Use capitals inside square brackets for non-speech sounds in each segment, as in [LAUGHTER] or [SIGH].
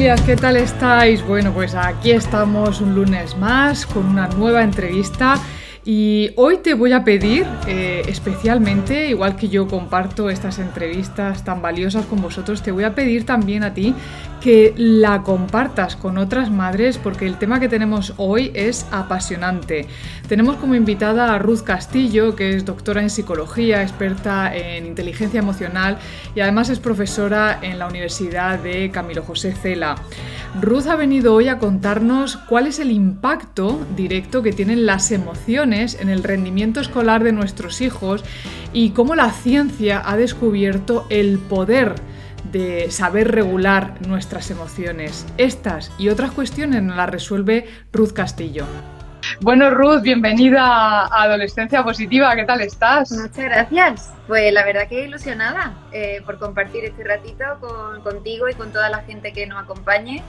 Familias, ¿qué tal estáis? Bueno, pues aquí estamos un lunes más con una nueva entrevista y hoy te voy a pedir eh, especialmente, igual que yo comparto estas entrevistas tan valiosas con vosotros, te voy a pedir también a ti que la compartas con otras madres porque el tema que tenemos hoy es apasionante. Tenemos como invitada a Ruth Castillo, que es doctora en psicología, experta en inteligencia emocional y además es profesora en la Universidad de Camilo José Cela. Ruth ha venido hoy a contarnos cuál es el impacto directo que tienen las emociones en el rendimiento escolar de nuestros hijos y cómo la ciencia ha descubierto el poder de saber regular nuestras emociones. Estas y otras cuestiones nos las resuelve Ruth Castillo. Bueno, Ruth, bienvenida a Adolescencia Positiva. ¿Qué tal estás? Muchas gracias. Pues la verdad que ilusionada eh, por compartir este ratito contigo y con toda la gente que nos acompañe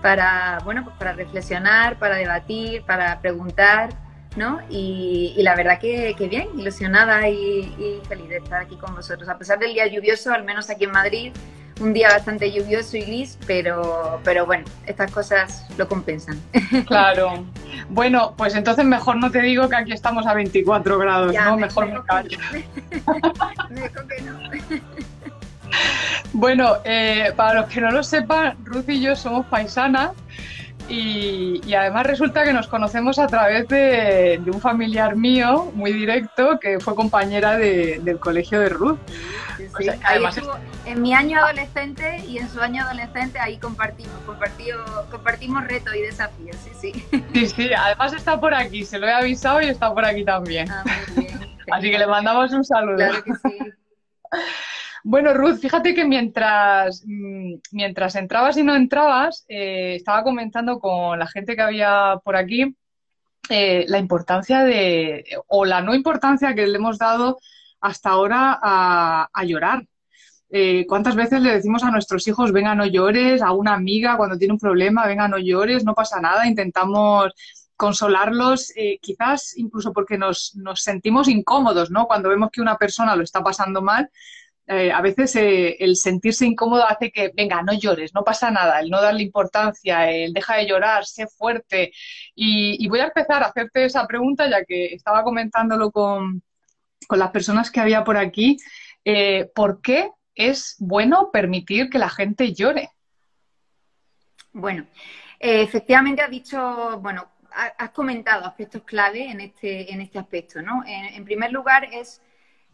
para, bueno, pues para reflexionar, para debatir, para preguntar, ¿no? Y, la verdad que, bien, ilusionada y, y feliz de estar aquí con vosotros. A pesar del día lluvioso, al menos aquí en Madrid, un día bastante lluvioso y gris, pero, pero bueno, estas cosas lo compensan. [LAUGHS] Claro. Bueno, pues entonces mejor no te digo que aquí estamos a 24 grados, ¿no? Mejor, me callo. mejor que no. [LAUGHS] [LAUGHS] Bueno, eh, para los que no lo sepan, Ruth y yo somos paisanas y, además resulta que nos conocemos a través de, un familiar mío muy directo que fue compañera del colegio de Ruth. además En mi año adolescente y en su año adolescente ahí compartimos, compartimos retos y desafíos, sí, sí. Sí, sí, además está por aquí, se lo he avisado y está por aquí también. Ah, [LAUGHS] Así que le mandamos un saludo. Claro que sí. [LAUGHS] Bueno, Ruth, fíjate que mientras, mm, mientras entrabas y no entrabas, eh, estaba comentando con la gente que había por aquí eh, la importancia de, o la no importancia que le hemos dado hasta ahora a, llorar. Eh, ¿Cuántas veces le decimos a nuestros hijos, venga, no llores, a una amiga cuando tiene un problema, venga, no llores, no pasa nada, intentamos consolarlos, quizás incluso porque nos, nos sentimos incómodos, ¿no? Cuando vemos que una persona lo está pasando mal, eh, a veces eh, el sentirse incómodo hace que, venga, no llores, no pasa nada, el no darle importancia, el deja de llorar, sé fuerte. Y, voy a empezar a hacerte esa pregunta, ya que estaba comentándolo con, las personas que había por aquí. Eh, ¿Por qué es bueno permitir que la gente llore? Bueno, efectivamente has dicho, bueno, has comentado aspectos clave en este, en este aspecto, ¿no? en primer lugar es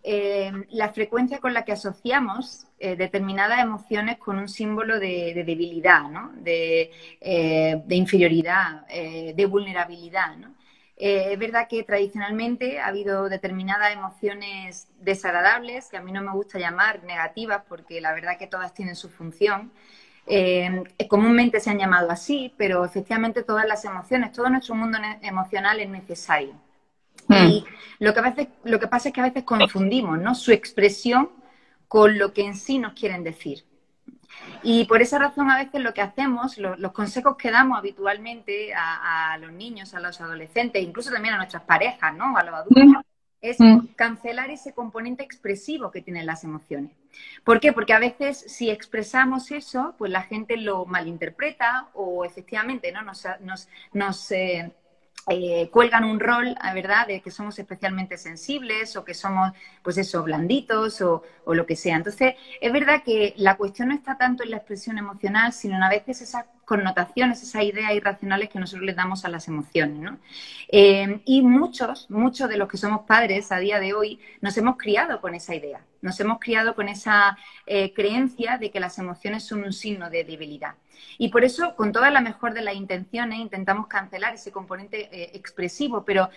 eh, la frecuencia con la que asociamos eh, determinadas emociones con un símbolo de, debilidad, eh, de, inferioridad, de vulnerabilidad. es verdad que tradicionalmente ha habido determinadas emociones desagradables, que a mí no me gusta llamar negativas, porque la verdad que todas tienen su función. comúnmente se han llamado así, pero efectivamente todas las emociones, todo nuestro mundo emocional es necesario. Mm. Y lo que, a veces, lo que pasa es que a veces confundimos ¿no? su expresión con lo que en sí nos quieren decir. Y por esa razón a veces lo que hacemos, los consejos que damos habitualmente a, los niños, a los adolescentes, incluso también a nuestras parejas, ¿no? a los adultos, mm. es mm. cancelar ese componente expresivo que tienen las emociones. ¿Por qué? Porque a veces si expresamos eso, pues la gente lo malinterpreta o efectivamente ¿no? nos, nos, nos eh, eh, cuelgan un rol, ¿verdad?, de que somos especialmente sensibles o que somos, pues eso, blanditos o, lo que sea. Entonces, es verdad que la cuestión no está tanto en la expresión emocional, sino en a veces esas connotaciones, esas ideas irracionales que nosotros les damos a las emociones, ¿no? Eh, y muchos, muchos de los que somos padres a día de hoy, nos hemos criado con esa idea, nos hemos criado con esa eh, creencia de que las emociones son un signo de debilidad. Y por eso, con toda la mejor de las intenciones, intentamos cancelar ese componente eh, expresivo. Pero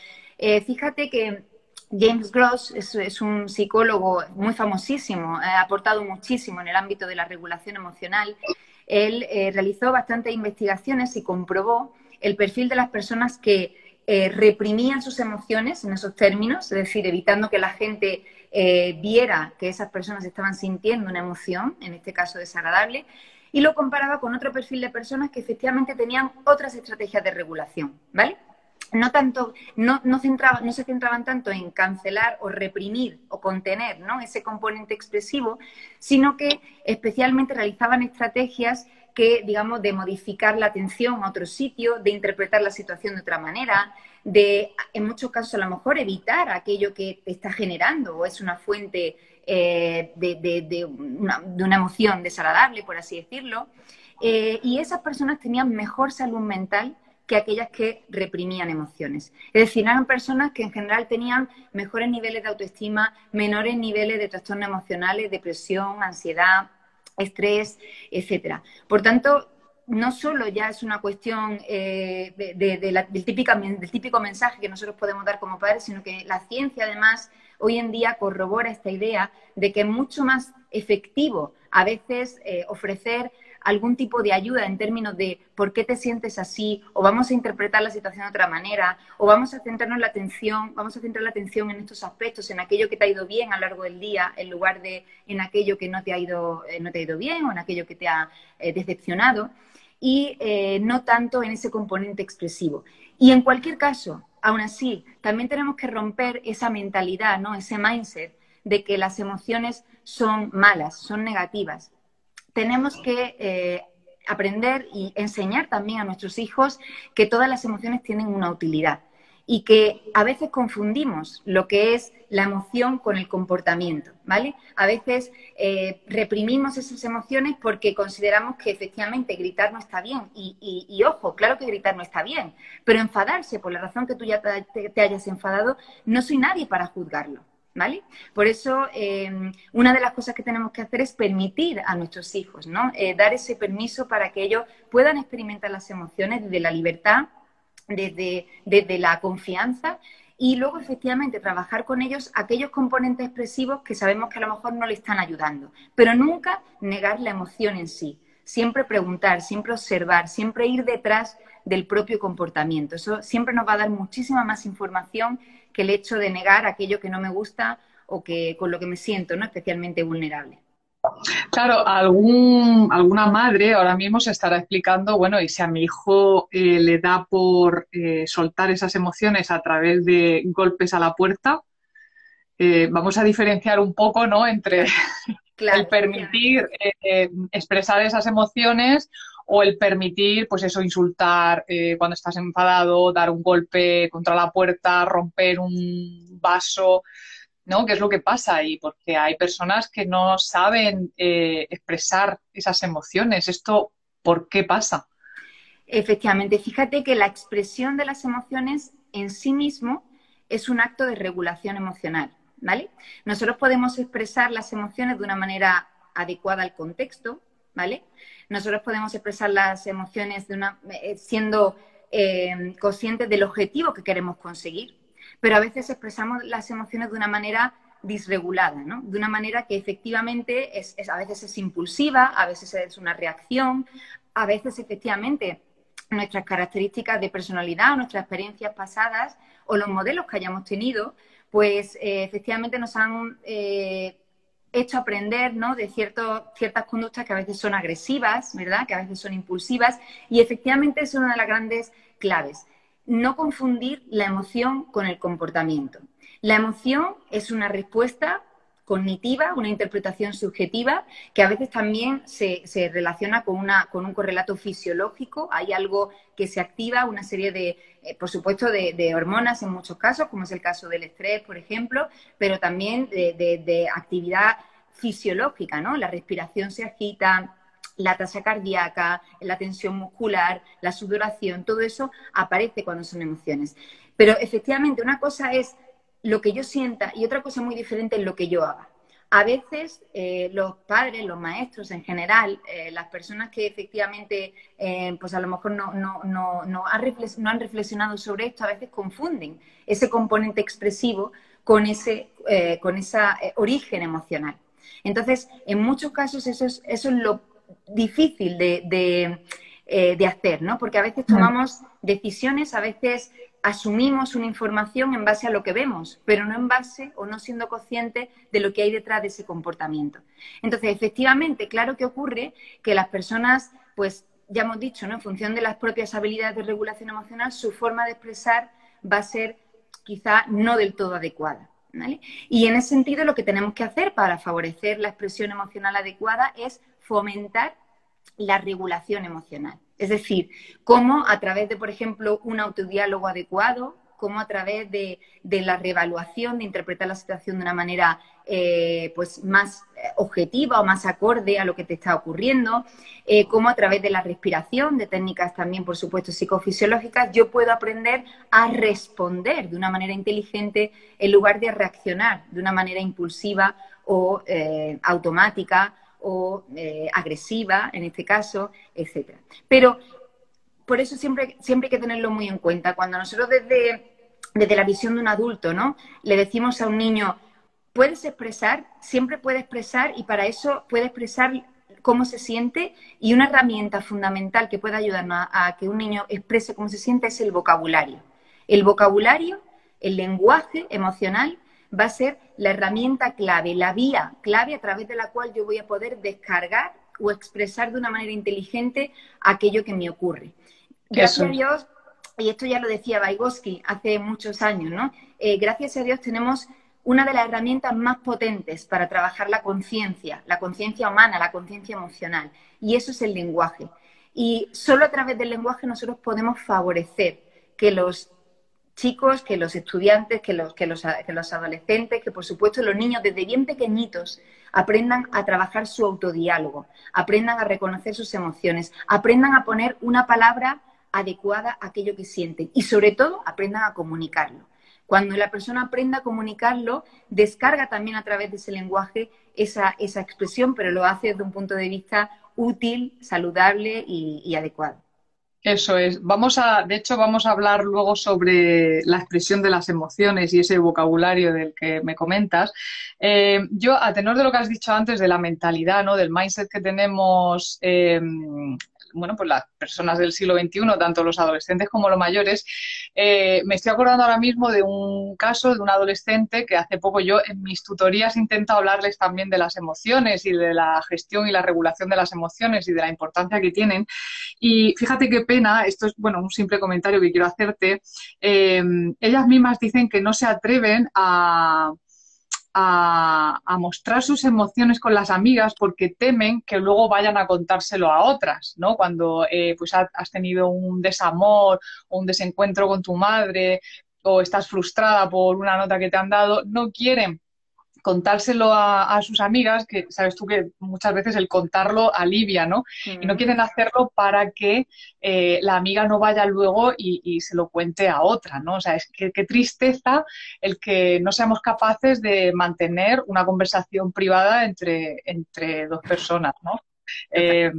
fíjate que James Gross es, un psicólogo muy famosísimo, ha aportado muchísimo en el ámbito de la regulación emocional. Él eh, realizó bastantes investigaciones y comprobó el perfil de las personas que eh, reprimían sus emociones en esos términos, es decir, evitando que la gente eh, viera que esas personas estaban sintiendo una emoción, en este caso desagradable, y lo comparaba con otro perfil de personas que efectivamente tenían otras estrategias de regulación, ¿vale? No tanto, no, no, no, se centraban tanto en cancelar o reprimir o contener ¿no? ese componente expresivo, sino que especialmente realizaban estrategias que, digamos, de modificar la atención a otro sitio, de interpretar la situación de otra manera, de, en muchos casos, a lo mejor evitar aquello que te está generando o es una fuente eh, de, una, emoción desagradable, por así decirlo. Eh, y esas personas tenían mejor salud mental que aquellas que reprimían emociones. Es decir, eran personas que en general tenían mejores niveles de autoestima, menores niveles de trastornos emocionales, depresión, ansiedad, estrés, etcétera. Por tanto, no solo ya es una cuestión eh, del, típico, mensaje que nosotros podemos dar como padres, sino que la ciencia además hoy en día corrobora esta idea de que es mucho más efectivo a veces eh, ofrecer algún tipo de ayuda en términos de por qué te sientes así, o vamos a interpretar la situación de otra manera, o vamos a centrarnos la atención, vamos a centrar la atención en estos aspectos, en aquello que te ha ido bien a lo largo del día, en lugar de en aquello que no te ha ido, eh, no te ha ido bien o en aquello que te ha eh, decepcionado, y eh, no tanto en ese componente expresivo. Y en cualquier caso, aún así, también tenemos que romper esa mentalidad, ¿no? ese mindset de que las emociones son malas, son negativas tenemos que eh, aprender y enseñar también a nuestros hijos que todas las emociones tienen una utilidad y que a veces confundimos lo que es la emoción con el comportamiento, ¿vale? A veces eh, reprimimos esas emociones porque consideramos que efectivamente gritar no está bien y, ojo, claro que gritar no está bien, pero enfadarse por la razón que tú ya te hayas enfadado, no soy nadie para juzgarlo, ¿vale? Por eso, em, una de las cosas que tenemos que hacer es permitir a nuestros hijos, ¿no? Eh, dar ese permiso para que ellos puedan experimentar las emociones desde la libertad, desde la confianza y luego efectivamente trabajar con ellos aquellos componentes expresivos que sabemos que a lo mejor no le están ayudando, pero nunca negar la emoción en sí. Siempre preguntar, siempre observar, siempre ir detrás del propio comportamiento. Eso siempre nos va a dar muchísima más información que el hecho de negar aquello que no me gusta o que con lo que me siento, ¿no? Especialmente vulnerable. Claro, algún, alguna madre ahora mismo se estará explicando, bueno, y si a mi hijo eh, le da por eh, soltar esas emociones a través de golpes a la puerta, eh, vamos a diferenciar un poco, ¿no? Entre el permitir expresar esas emociones o el permitir, pues eso, insultar eh, cuando estás enfadado, dar un golpe contra la puerta, romper un vaso, ¿no? ¿Qué es lo que pasa ahí? Porque hay personas que no saben eh, expresar esas emociones. ¿Esto por qué pasa? Efectivamente, fíjate que la expresión de las emociones en sí mismo es un acto de regulación emocional, ¿vale? Nosotros podemos expresar las emociones de una manera adecuada al contexto, ¿vale? Nosotros podemos expresar las emociones de una, eh, siendo eh, conscientes del objetivo que queremos conseguir, pero a veces expresamos las emociones de una manera disregulada, ¿no? De una manera que efectivamente es, a veces es impulsiva, a veces es una reacción, a veces efectivamente nuestras características de personalidad, nuestras experiencias pasadas o los modelos que hayamos tenido, pues eh, efectivamente nos han hecho aprender ¿no? de ciertas conductas que a veces son agresivas, ¿verdad? Que a veces son impulsivas y efectivamente es una de las grandes claves. No confundir la emoción con el comportamiento. La emoción es una respuesta cognitiva, una interpretación subjetiva, que a veces también se, relaciona con, una, con un correlato fisiológico. Hay algo que se activa, una serie de, eh, por supuesto, de, hormonas en muchos casos, como es el caso del estrés, por ejemplo, pero también de, actividad fisiológica, ¿no? La respiración se agita, la tasa cardíaca, la tensión muscular, la sudoración, todo eso aparece cuando son emociones. Pero efectivamente, una cosa es lo que yo sienta y otra cosa muy diferente es lo que yo haga. A veces eh, los padres, los maestros en general, eh, las personas que efectivamente, eh, pues a lo mejor no, no, no, no, han reflexionado sobre esto, a veces confunden ese componente expresivo con ese con esa, origen emocional. Entonces, en muchos casos eso es, eso es lo difícil de, eh, de, hacer, ¿no? Porque a veces tomamos decisiones, a veces asumimos una información en base a lo que vemos, pero no en base o no siendo consciente de lo que hay detrás de ese comportamiento. Entonces, efectivamente, claro que ocurre que las personas, pues ya hemos dicho, ¿no? En función de las propias habilidades de regulación emocional, su forma de expresar va a ser quizá no del todo adecuada. Y en ese sentido, lo que tenemos que hacer para favorecer la expresión emocional adecuada es fomentar la regulación emocional. Es decir, cómo a través de, por ejemplo, un autodiálogo adecuado, cómo a través de, la reevaluación, de interpretar la situación de una manera eh, pues más eh, objetiva o más acorde a lo que te está ocurriendo, eh, cómo a través de la respiración, de técnicas también, por supuesto, psicofisiológicas, yo puedo aprender a responder de una manera inteligente en lugar de reaccionar de una manera impulsiva o automática o agresiva, en este caso, etcétera. Pero por eso siempre, siempre hay que tenerlo muy en cuenta. Cuando nosotros desde, desde la visión de un adulto, ¿no? Le decimos a un niño, puedes expresar, siempre puede expresar y para eso puede expresar cómo se siente y una herramienta fundamental que puede ayudarnos a, que un niño exprese cómo se siente es el vocabulario. El vocabulario, el lenguaje emocional va a ser la herramienta clave, la vía clave a través de la cual yo voy a poder descargar o expresar de una manera inteligente aquello que me ocurre. Gracias a Dios, y esto ya lo decía Vygotsky hace muchos años, ¿no? Eh, gracias a Dios tenemos una de las herramientas más potentes para trabajar la conciencia, la conciencia humana, la conciencia emocional, y eso es el lenguaje. Y solo a través del lenguaje nosotros podemos favorecer que los chicos, que los estudiantes, que los, que los, que los adolescentes, que por supuesto los niños desde bien pequeñitos aprendan a trabajar su autodiálogo, aprendan a reconocer sus emociones, aprendan a poner una palabra adecuada a aquello que sienten y sobre todo aprendan a comunicarlo. Cuando la persona aprenda a comunicarlo, descarga también a través de ese lenguaje esa, esa expresión, pero lo hace desde un punto de vista útil, saludable y, adecuado. Eso es. Vamos a, de hecho, vamos a hablar luego sobre la expresión de las emociones y ese vocabulario del que me comentas. Eh, yo, a tenor de lo que has dicho antes de la mentalidad, ¿no? Del mindset que tenemos eh, bueno, pues las personas del siglo XXI, tanto los adolescentes como los mayores, eh, me estoy acordando ahora mismo de un caso de un adolescente que hace poco yo en mis tutorías intento hablarles también de las emociones y de la gestión y la regulación de las emociones y de la importancia que tienen. Y fíjate qué pena, esto es, bueno, un simple comentario que quiero hacerte. Eh, ellas mismas dicen que no se atreven a a, mostrar sus emociones con las amigas porque temen que luego vayan a contárselo a otras, ¿no? Cuando eh, pues has tenido un desamor o un desencuentro con tu madre o estás frustrada por una nota que te han dado, no quieren contárselo a, sus amigas, que sabes tú que muchas veces el contarlo alivia, ¿no? Y no mm. quieren hacerlo para que eh, la amiga no vaya luego y, se lo cuente a otra, ¿no? O sea, es que qué tristeza el que no seamos capaces de mantener una conversación privada entre, entre dos personas, ¿no? Eh,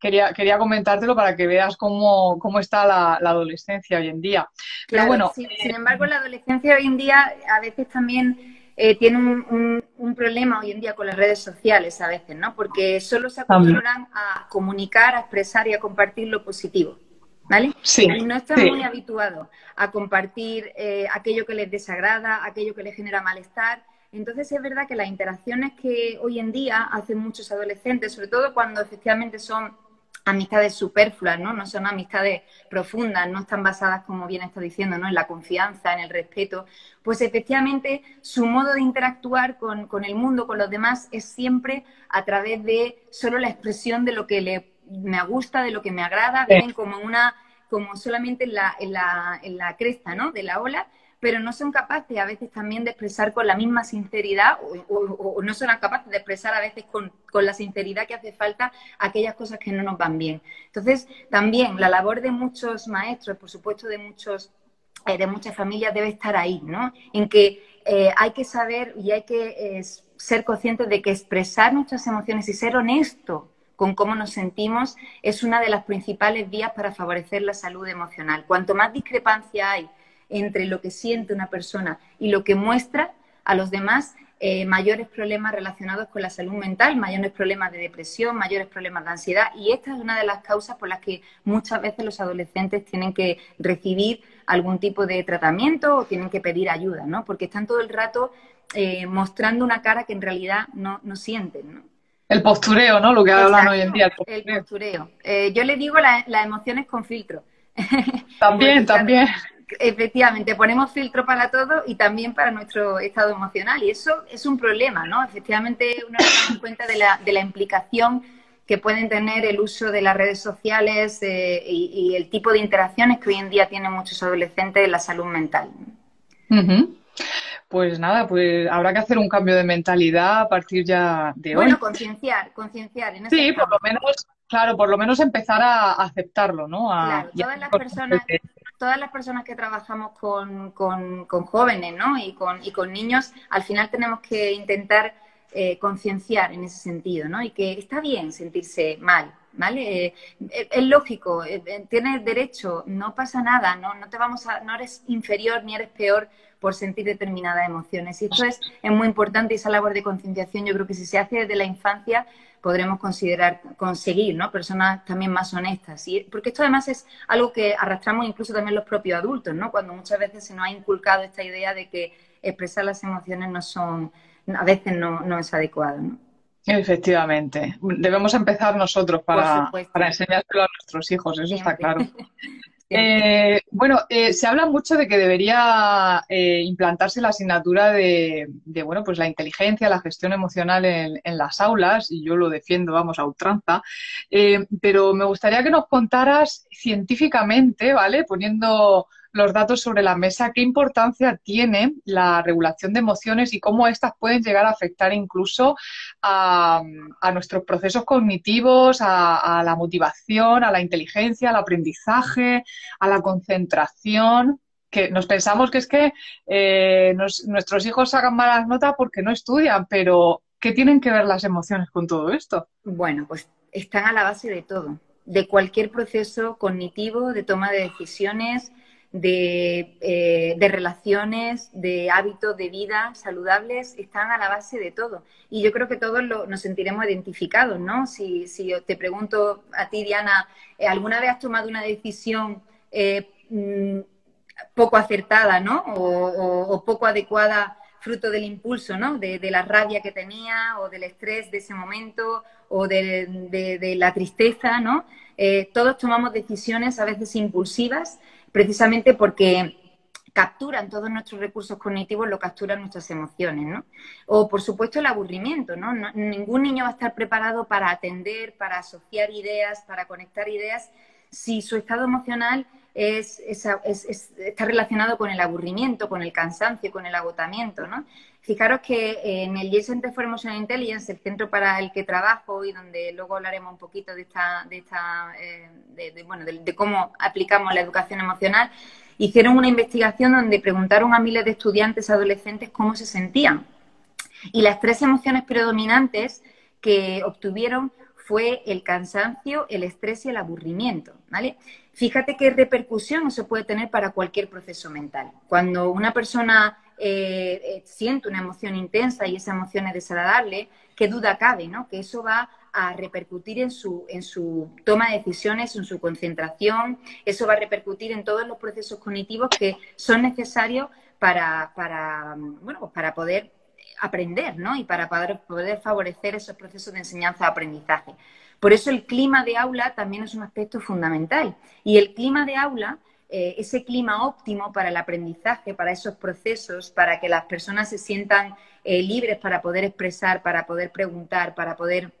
quería, quería comentártelo para que veas cómo, cómo está la, adolescencia hoy en día. Pero bueno, sin embargo, la adolescencia hoy en día a veces también eh, tienen un, problema hoy en día con las redes sociales a veces, ¿no? Porque solo se acostumbran a comunicar, a expresar y a compartir lo positivo, ¿vale? Sí. Y no están muy habituados a compartir eh, aquello que les desagrada, aquello que les genera malestar. Entonces es verdad que las interacciones que hoy en día hacen muchos adolescentes, sobre todo cuando efectivamente son amistades superfluas, ¿no? No son amistades profundas, no están basadas, como bien está diciendo, ¿no? En la confianza, en el respeto. Pues efectivamente su modo de interactuar con, el mundo, con los demás, es siempre a través de solo la expresión de lo que le, me gusta, de lo que me agrada, ven como una, como solamente en la, en la, en la cresta, ¿no? De la ola pero no son capaces a veces también de expresar con la misma sinceridad o, no son capaces de expresar a veces con, la sinceridad que hace falta aquellas cosas que no nos van bien. Entonces, también la labor de muchos maestros, por supuesto de muchos eh, de muchas familias debe estar ahí, ¿no? En que eh, hay que saber y hay que eh, ser conscientes de que expresar nuestras emociones y ser honesto con cómo nos sentimos es una de las principales vías para favorecer la salud emocional. Cuanto más discrepancia hay entre lo que siente una persona y lo que muestra a los demás, eh, mayores problemas relacionados con la salud mental, mayores problemas de depresión, mayores problemas de ansiedad. Y esta es una de las causas por las que muchas veces los adolescentes tienen que recibir algún tipo de tratamiento o tienen que pedir ayuda, ¿no? Porque están todo el rato eh, mostrando una cara que en realidad no, no sienten, ¿no? El postureo, ¿no? Lo que hablan hoy en día. El postureo. Eh, yo le digo las emociones con filtro. [LAUGHS] También, también. Efectivamente, ponemos filtro para todo y también para nuestro estado emocional. Y eso es un problema, ¿no? Efectivamente, uno se da cuenta de la, de la implicación que pueden tener el uso de las redes sociales eh, y, el tipo de interacciones que hoy en día tienen muchos adolescentes en la salud mental. Pues nada, pues habrá que hacer un cambio de mentalidad a partir ya de hoy. Bueno, concienciar, concienciar. sí, por lo menos, claro, por lo menos empezar a aceptarlo, ¿no? claro, todas las personas todas las personas que trabajamos con, jóvenes ¿no? y, con, y con niños, al final tenemos que intentar eh, concienciar en ese sentido, ¿no? Y que está bien sentirse mal, ¿vale? Eh, es lógico, eh, tienes derecho, no pasa nada, ¿no? No te vamos a, no eres inferior ni eres peor por sentir determinadas emociones. Y esto es, es muy importante, esa labor de concienciación, yo creo que si se hace desde la infancia, podremos considerar, conseguir, ¿no? Personas también más honestas. Y, porque esto además es algo que arrastramos incluso también los propios adultos, ¿no? Cuando muchas veces se nos ha inculcado esta idea de que expresar las emociones no son, a veces no, no es adecuado, ¿no? Efectivamente. Debemos empezar nosotros para, para enseñárselo a nuestros hijos, eso está claro. [LAUGHS] Eh, bueno, eh, se habla mucho de que debería eh, implantarse la asignatura de, bueno, pues la inteligencia, la gestión emocional en, en, las aulas, y yo lo defiendo, vamos, a ultranza. pero me gustaría que nos contaras científicamente, ¿vale? Poniendo los datos sobre la mesa, qué importancia tiene la regulación de emociones y cómo éstas pueden llegar a afectar incluso a, nuestros procesos cognitivos, a, la motivación, a la inteligencia, al aprendizaje, a la concentración que nos pensamos que es que eh, nuestros hijos sacan malas notas porque no estudian, pero ¿qué tienen que ver las emociones con todo esto? Bueno, pues están a la base de todo, de cualquier proceso cognitivo, de toma de decisiones, eh, de, relaciones, de hábitos de vida saludables, están a la base de todo. Y yo creo que todos nos sentiremos identificados, ¿no? Si, si te pregunto a ti, Diana, eh, ¿alguna vez has tomado una decisión eh, mm, poco acertada, ¿no? O, poco adecuada fruto del impulso, ¿no? De, la rabia que tenía o del estrés de ese momento o de, la tristeza, ¿no? todos tomamos decisiones a veces impulsivas precisamente porque capturan todos nuestros recursos cognitivos, lo capturan nuestras emociones, ¿no? O, por supuesto, el aburrimiento, ¿no? Ningún niño va a estar preparado para atender, para asociar ideas, para conectar ideas, si su estado emocional es, está relacionado con el aburrimiento, con el cansancio, con el agotamiento, ¿no? Fijaros que en el for Emotional Intelligence, el centro para el que trabajo y donde luego hablaremos un poquito de esta, de esta, eh, bueno, de, cómo aplicamos la educación emocional, hicieron una investigación donde preguntaron a miles de estudiantes adolescentes cómo se sentían. Y las tres emociones predominantes que obtuvieron fue el cansancio, el estrés y el aburrimiento, ¿vale? Fíjate qué repercusión eso puede tener para cualquier proceso mental. Cuando una persona eh, eh, siente una emoción intensa y esa emoción es desagradable, qué duda cabe, ¿no? Que eso va a repercutir en su, en su toma de decisiones, en su concentración, eso va a repercutir en todos los procesos cognitivos que son necesarios para, para, bueno, pues para poder aprender, ¿no? Y para poder, poder favorecer esos procesos de enseñanza-aprendizaje. Por eso el clima de aula también es un aspecto fundamental. Y el clima de aula eh, ese clima óptimo para el aprendizaje, para esos procesos, para que las personas se sientan eh, libres para poder expresar, para poder preguntar, para poder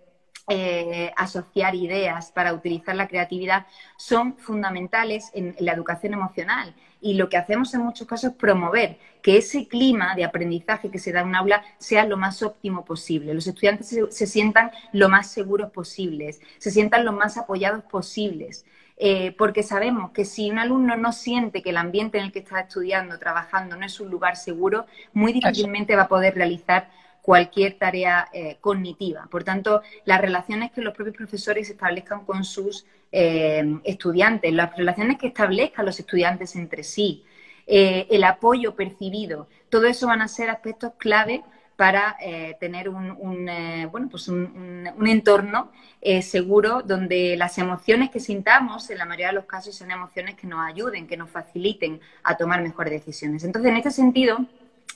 eh, asociar ideas, para utilizar la creatividad, son fundamentales en, la educación emocional. Y lo que hacemos en muchos casos es promover que ese clima de aprendizaje que se da en un aula sea lo más óptimo posible. Los estudiantes se sientan lo más seguros posibles, se sientan lo más apoyados posibles. Eh, porque sabemos que si un alumno no siente que el ambiente en el que está estudiando, trabajando, no es un lugar seguro, muy difícilmente va a poder realizar cualquier tarea eh, cognitiva. Por tanto, las relaciones que los propios profesores establezcan con sus eh, estudiantes, las relaciones que establezcan los estudiantes entre sí, el apoyo percibido, todo eso van a ser aspectos clave para eh, tener un, eh, bueno, pues un, entorno eh, seguro donde las emociones que sintamos, en la mayoría de los casos, son emociones que nos ayuden, que nos faciliten a tomar mejores decisiones. Entonces, en este sentido,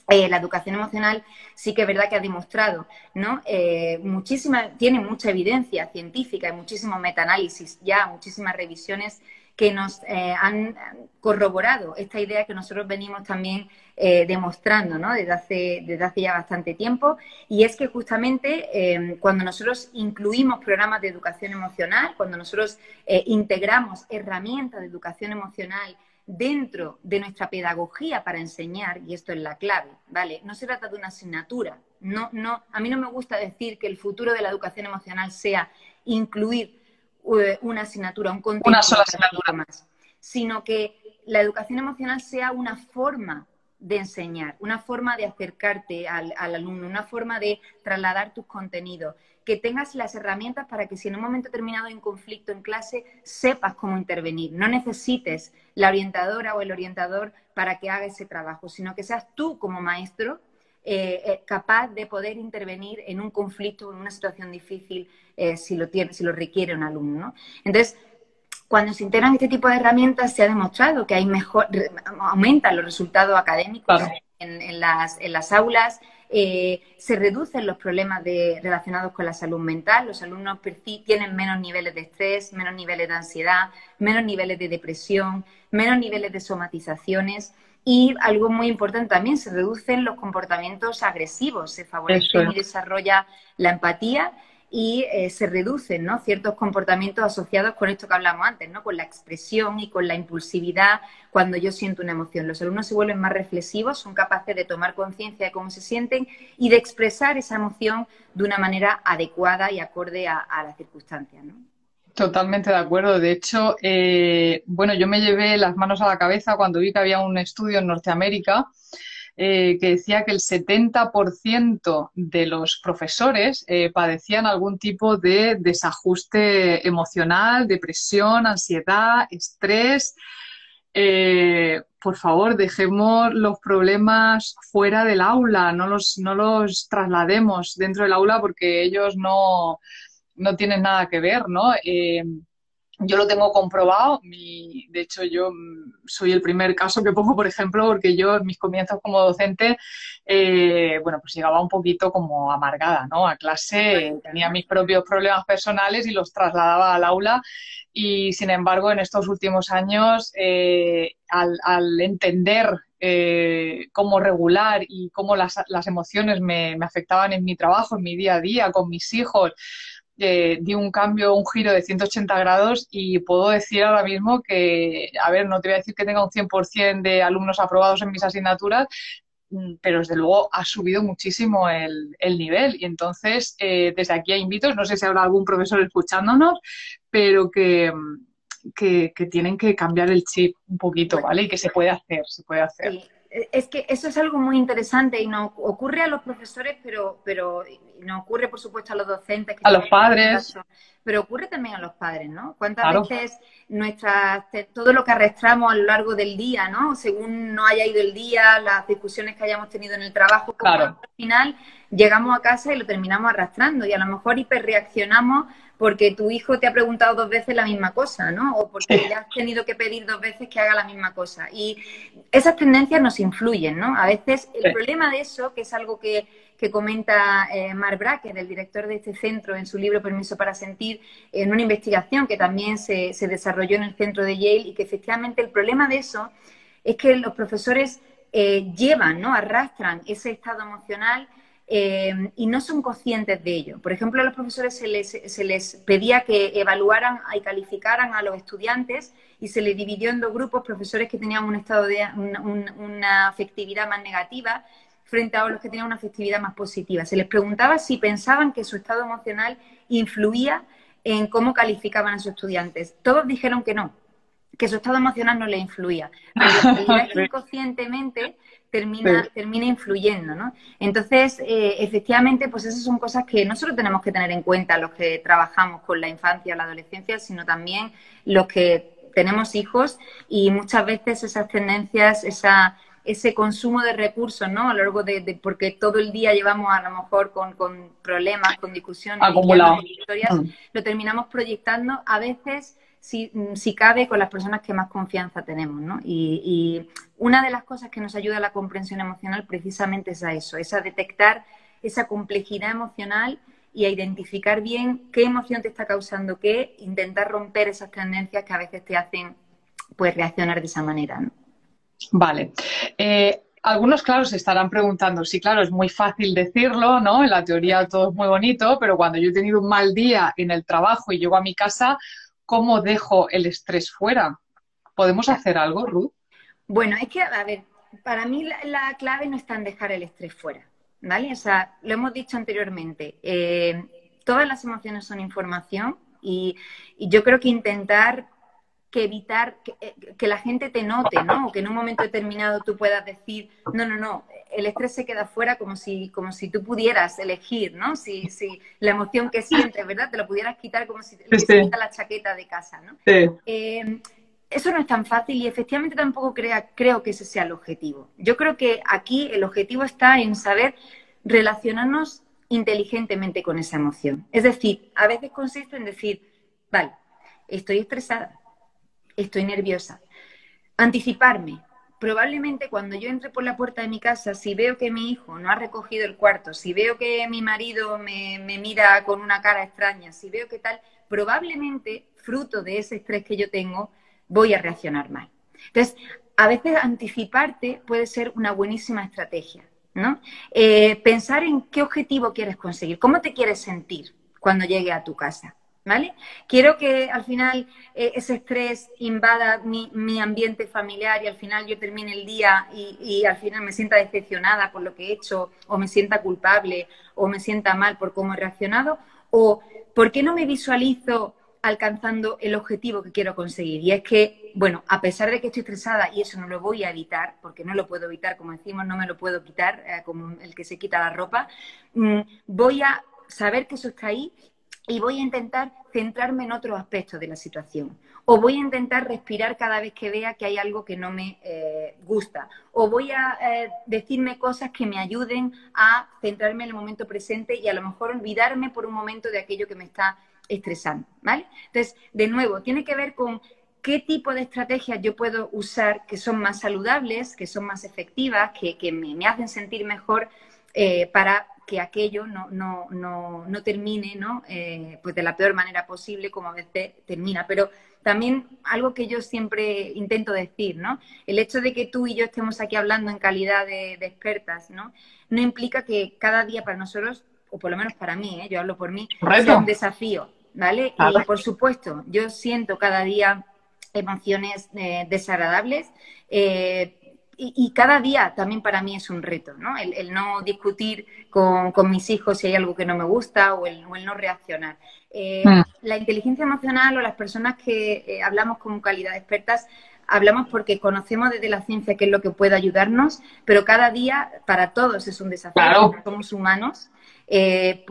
la educación emocional sí que es verdad que ha demostrado, ¿no? muchísima, tiene mucha evidencia científica y muchísimos metaanálisis ya, muchísimas revisiones que nos eh, han corroborado esta idea que nosotros venimos también eh, demostrando ¿no? desde, hace, desde hace ya bastante tiempo, y es que justamente eh, cuando nosotros incluimos programas de educación emocional, cuando nosotros integramos herramientas de educación emocional dentro de nuestra pedagogía para enseñar, y esto es la clave, ¿vale? No se trata de una asignatura. No, no, a mí no me gusta decir que el futuro de la educación emocional sea incluir eh, una asignatura, un contenido una sola asignatura más, sino que la educación emocional sea una forma de enseñar, una forma de acercarte al, alumno, una forma de trasladar tus contenidos, que tengas las herramientas para que si en un momento determinado hay conflicto en clase, sepas cómo intervenir. No necesites la orientadora o el orientador para que haga ese trabajo, sino que seas tú como maestro eh, eh, capaz de poder intervenir en un conflicto, en una situación difícil, eh, si, lo tiene, si lo requiere un alumno. Entonces, cuando se integran este tipo de herramientas, se ha demostrado que hay mejor, aumentan los resultados académicos en, las, en, las, aulas, se reducen los problemas de, relacionados con la salud mental, los alumnos tienen menos niveles de estrés, menos niveles de ansiedad, menos niveles de depresión, menos niveles de somatizaciones. Y algo muy importante también, se reducen los comportamientos agresivos, se favorece y desarrolla la empatía y eh, se reducen ¿no? ciertos comportamientos asociados con esto que hablamos antes, ¿no? con la expresión y con la impulsividad cuando yo siento una emoción. Los alumnos se vuelven más reflexivos, son capaces de tomar conciencia de cómo se sienten y de expresar esa emoción de una manera adecuada y acorde a, a las circunstancias. ¿no? Totalmente de acuerdo. De hecho, eh, bueno, yo me llevé las manos a la cabeza cuando vi que había un estudio en Norteamérica eh, que decía que el 70% de los profesores eh, padecían algún tipo de desajuste emocional, depresión, ansiedad, estrés. por favor, dejemos los problemas fuera del aula, no los, no los traslademos dentro del aula porque ellos no, no tienen nada que ver, ¿no? Eh, yo lo tengo comprobado, de hecho yo mm, soy el primer caso que pongo, por ejemplo, porque yo en mis comienzos como docente, eh, bueno, pues llegaba un poquito como amargada, ¿no? A clase tenía mis propios problemas personales y los trasladaba al aula. Y sin embargo en estos últimos años, eh, al, entender cómo regular y cómo las, emociones me, me afectaban en mi trabajo, en mi día a día, con mis hijos, eh, di un cambio, un giro de 180 grados y puedo decir ahora mismo que, a ver, no te voy a decir que tenga un 100% de alumnos aprobados en mis asignaturas, mm, pero desde luego ha subido muchísimo el, nivel. Y entonces, eh, desde aquí a invitos, no sé si habrá algún profesor escuchándonos, pero que, que, tienen que cambiar el chip un poquito, ¿vale? Y que se puede hacer, se puede hacer. Es que eso es algo muy interesante y no ocurre a los profesores, pero, pero no ocurre, por supuesto, a los docentes. a los padres. pero ocurre también a los padres, ¿no? ¿Cuántas veces nuestras, todo lo que arrastramos a lo largo del día, ¿no? Según no haya ido el día, las discusiones que hayamos tenido en el trabajo, al final llegamos a casa y lo terminamos arrastrando y a lo mejor hiperreaccionamos porque tu hijo te ha preguntado dos veces la misma cosa, ¿no? O porque le has tenido que pedir dos veces que haga la misma cosa. Y esas tendencias nos influyen, ¿no? A veces el problema de eso, que es algo que, comenta eh, Mark Bracker, el director de este centro, en su libro Permiso para Sentir, en una investigación que también se, desarrolló en el centro de Yale, y que efectivamente el problema de eso es que los profesores eh, llevan, ¿no? Arrastran ese estado emocional eh, y no son conscientes de ello. Por ejemplo, a los profesores se les, se les, pedía que evaluaran y calificaran a los estudiantes y se les dividió en dos grupos, profesores que tenían un estado de una afectividad más negativa frente a los que tenían una afectividad más positiva. Se les preguntaba si pensaban que su estado emocional influía en cómo calificaban a sus estudiantes. Todos dijeron que no, que su estado emocional no les influía. [LAUGHS] Pero inconscientemente termina, termina influyendo, ¿no? Entonces, eh, efectivamente, pues esas son cosas que no solo tenemos que tener en cuenta los que trabajamos con la infancia o la adolescencia, sino también los que tenemos hijos y muchas veces esas tendencias, esa, ese consumo de recursos, ¿no? A lo largo de, porque todo el día llevamos a lo mejor con, problemas, con discusiones, historias, mm. lo terminamos proyectando a veces si, si, cabe con las personas que más confianza tenemos, ¿no? Y, una de las cosas que nos ayuda a la comprensión emocional precisamente es a eso, es a detectar esa complejidad emocional y a identificar bien qué emoción te está causando qué, intentar romper esas tendencias que a veces te hacen pues reaccionar de esa manera. Vale. Eh, algunos, claro, se estarán preguntando, sí, claro, es muy fácil decirlo, ¿no? En la teoría todo es muy bonito, pero cuando yo he tenido un mal día en el trabajo y llego a mi casa, ¿cómo dejo el estrés fuera? ¿Podemos hacer algo, Ruth? Bueno, es que, a ver, para mí la clave no está en dejar el estrés fuera. ¿vale? O sea, lo hemos dicho anteriormente, eh, todas las emociones son información y, yo creo que intentar que evitar eh, que, la gente te note, ¿no? O que en un momento determinado tú puedas decir, no, no, no, el estrés se queda fuera como si, como si tú pudieras elegir, ¿no? Si, si la emoción que sientes, ¿verdad? Te lo pudieras quitar como si te quita la chaqueta de casa, ¿no? Sí. Eh, eso no es tan fácil y efectivamente tampoco creo que ese sea el objetivo. Yo creo que aquí el objetivo está en saber relacionarnos inteligentemente con esa emoción. Es decir, a veces consiste en decir, vale, estoy estresada, estoy nerviosa. Anticiparme. Probablemente cuando yo entre por la puerta de mi casa, si veo que mi hijo no ha recogido el cuarto, si veo que mi marido me, mira con una cara extraña, si veo que tal, probablemente, fruto de ese estrés que yo tengo, voy a reaccionar mal. Entonces, a veces anticiparte puede ser una buenísima estrategia, ¿no? Eh, pensar en qué objetivo quieres conseguir, cómo te quieres sentir cuando llegue a tu casa, ¿vale? Quiero que al final eh, ese estrés invada mi, ambiente familiar y al final yo termine el día y, y, al final me sienta decepcionada por lo que he hecho o me sienta culpable o me sienta mal por cómo he reaccionado o ¿por qué no me visualizo alcanzando el objetivo que quiero conseguir. Y es que, bueno, a pesar de que estoy estresada y eso no lo voy a evitar, porque no lo puedo evitar, como decimos, no me lo puedo quitar, eh, como el que se quita la ropa, mm, voy a saber que eso está ahí y voy a intentar centrarme en otros aspectos de la situación. O voy a intentar respirar cada vez que vea que hay algo que no me eh, gusta. O voy a eh, decirme cosas que me ayuden a centrarme en el momento presente y a lo mejor olvidarme por un momento de aquello que me está estresante, ¿vale? Entonces, de nuevo, tiene que ver con qué tipo de estrategias yo puedo usar que son más saludables, que son más efectivas, que, me, hacen sentir mejor eh, para que aquello no, no, no, no termine ¿no? Eh, pues de la peor manera posible como a veces termina. Pero también algo que yo siempre intento decir, ¿no? El hecho de que tú y yo estemos aquí hablando en calidad de, expertas, ¿no? No implica que cada día para nosotros, o por lo menos para mí, ¿eh? yo hablo por mí, sea un desafío. ¿vale? Y por supuesto, yo siento cada día emociones eh, desagradables eh, y, cada día también para mí es un reto, ¿no? El, no discutir con, mis hijos si hay algo que no me gusta o el, no reaccionar. Eh, mm. La inteligencia emocional o las personas que hablamos como calidad de expertas hablamos porque conocemos desde la ciencia qué es lo que puede ayudarnos, pero cada día para todos es un desafío, somos humanos eh,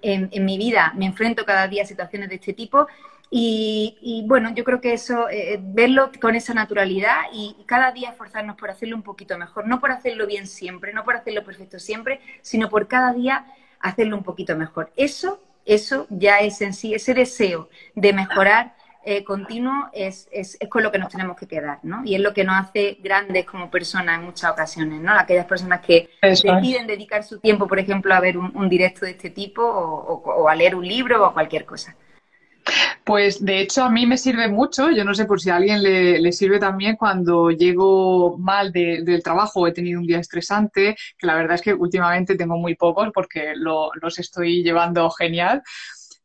en, mi vida me enfrento cada día a situaciones de este tipo y, bueno, yo creo que eso, eh, verlo con esa naturalidad y cada día esforzarnos por hacerlo un poquito mejor, no por hacerlo bien siempre, no por hacerlo perfecto siempre, sino por cada día hacerlo un poquito mejor. Eso, eso ya es en sí, ese deseo de mejorar eh, continuo es, es, es, con lo que nos tenemos que quedar, ¿no? Y es lo que nos hace grandes como personas en muchas ocasiones, ¿no? Aquellas personas que deciden dedicar su tiempo, por ejemplo, a ver un, directo de este tipo o, a leer un libro o cualquier cosa. Pues de hecho a mí me sirve mucho, yo no sé por si a alguien le, sirve también cuando llego mal del trabajo he tenido un día estresante, que la verdad es que últimamente tengo muy pocos porque los estoy llevando genial,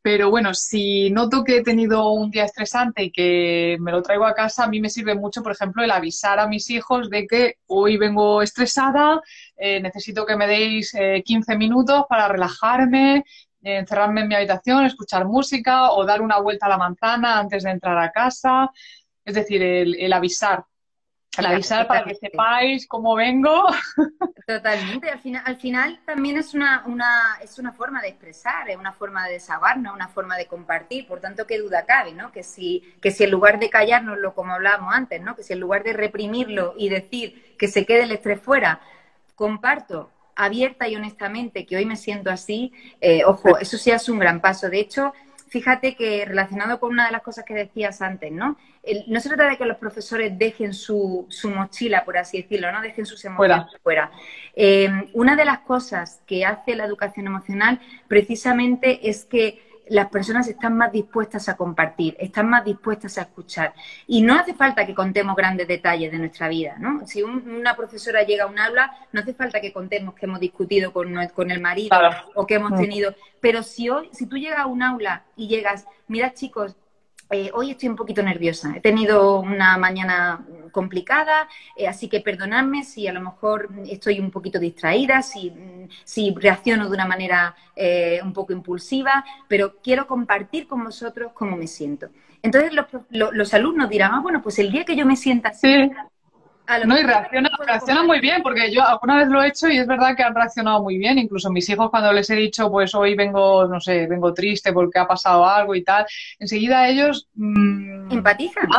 pero bueno, si noto que he tenido un día estresante y que me lo traigo a casa, a mí me sirve mucho, por ejemplo, el avisar a mis hijos de que hoy vengo estresada, eh, necesito que me deis 15 eh, minutos para relajarme, encerrarme en mi habitación, escuchar música o dar una vuelta a la manzana antes de entrar a casa. Es decir, el, avisar. Para avisar, para que sepáis cómo vengo. [LAUGHS] Totalmente. Al final, al final también es una, una, es una forma de expresar, es una forma de desahogarnos, una forma de compartir. Por tanto, qué duda cabe, ¿no? Que si, que si en lugar de callárnoslo, como hablábamos antes, ¿no? Que si en lugar de reprimirlo y decir que se quede el estrés fuera, comparto abierta y honestamente que hoy me siento así, eh, ojo, eso sí es un gran paso. De hecho, fíjate que relacionado con una de las cosas que decías antes, ¿no? no se trata de que los profesores dejen su, su mochila, por así decirlo, no dejen sus emociones fuera. Eh, una de las cosas que hace la educación emocional precisamente es que las personas están más dispuestas a compartir, están más dispuestas a escuchar. Y no hace falta que contemos grandes detalles de nuestra vida, ¿no? Si una profesora llega a un aula, no hace falta que contemos que hemos discutido con, con el marido o que hemos mm. tenido. Pero si hoy, si tú llegas a un aula y llegas, mira chicos, eh, hoy estoy un poquito nerviosa. He tenido una mañana complicada, eh, así que perdonadme si a lo mejor estoy un poquito distraída, si, si reacciono de una manera eh, un poco impulsiva, pero quiero compartir con vosotros cómo me siento. Entonces los, los, alumnos dirán, ah, bueno, pues el día que yo me sienta así, no, y reaccionan, muy bien, porque yo alguna vez lo he hecho y es verdad que han reaccionado muy bien. Incluso mis hijos, cuando les he dicho, pues hoy vengo, no sé, vengo triste porque ha pasado algo y tal, enseguida ellos. Mmm, Empatizan.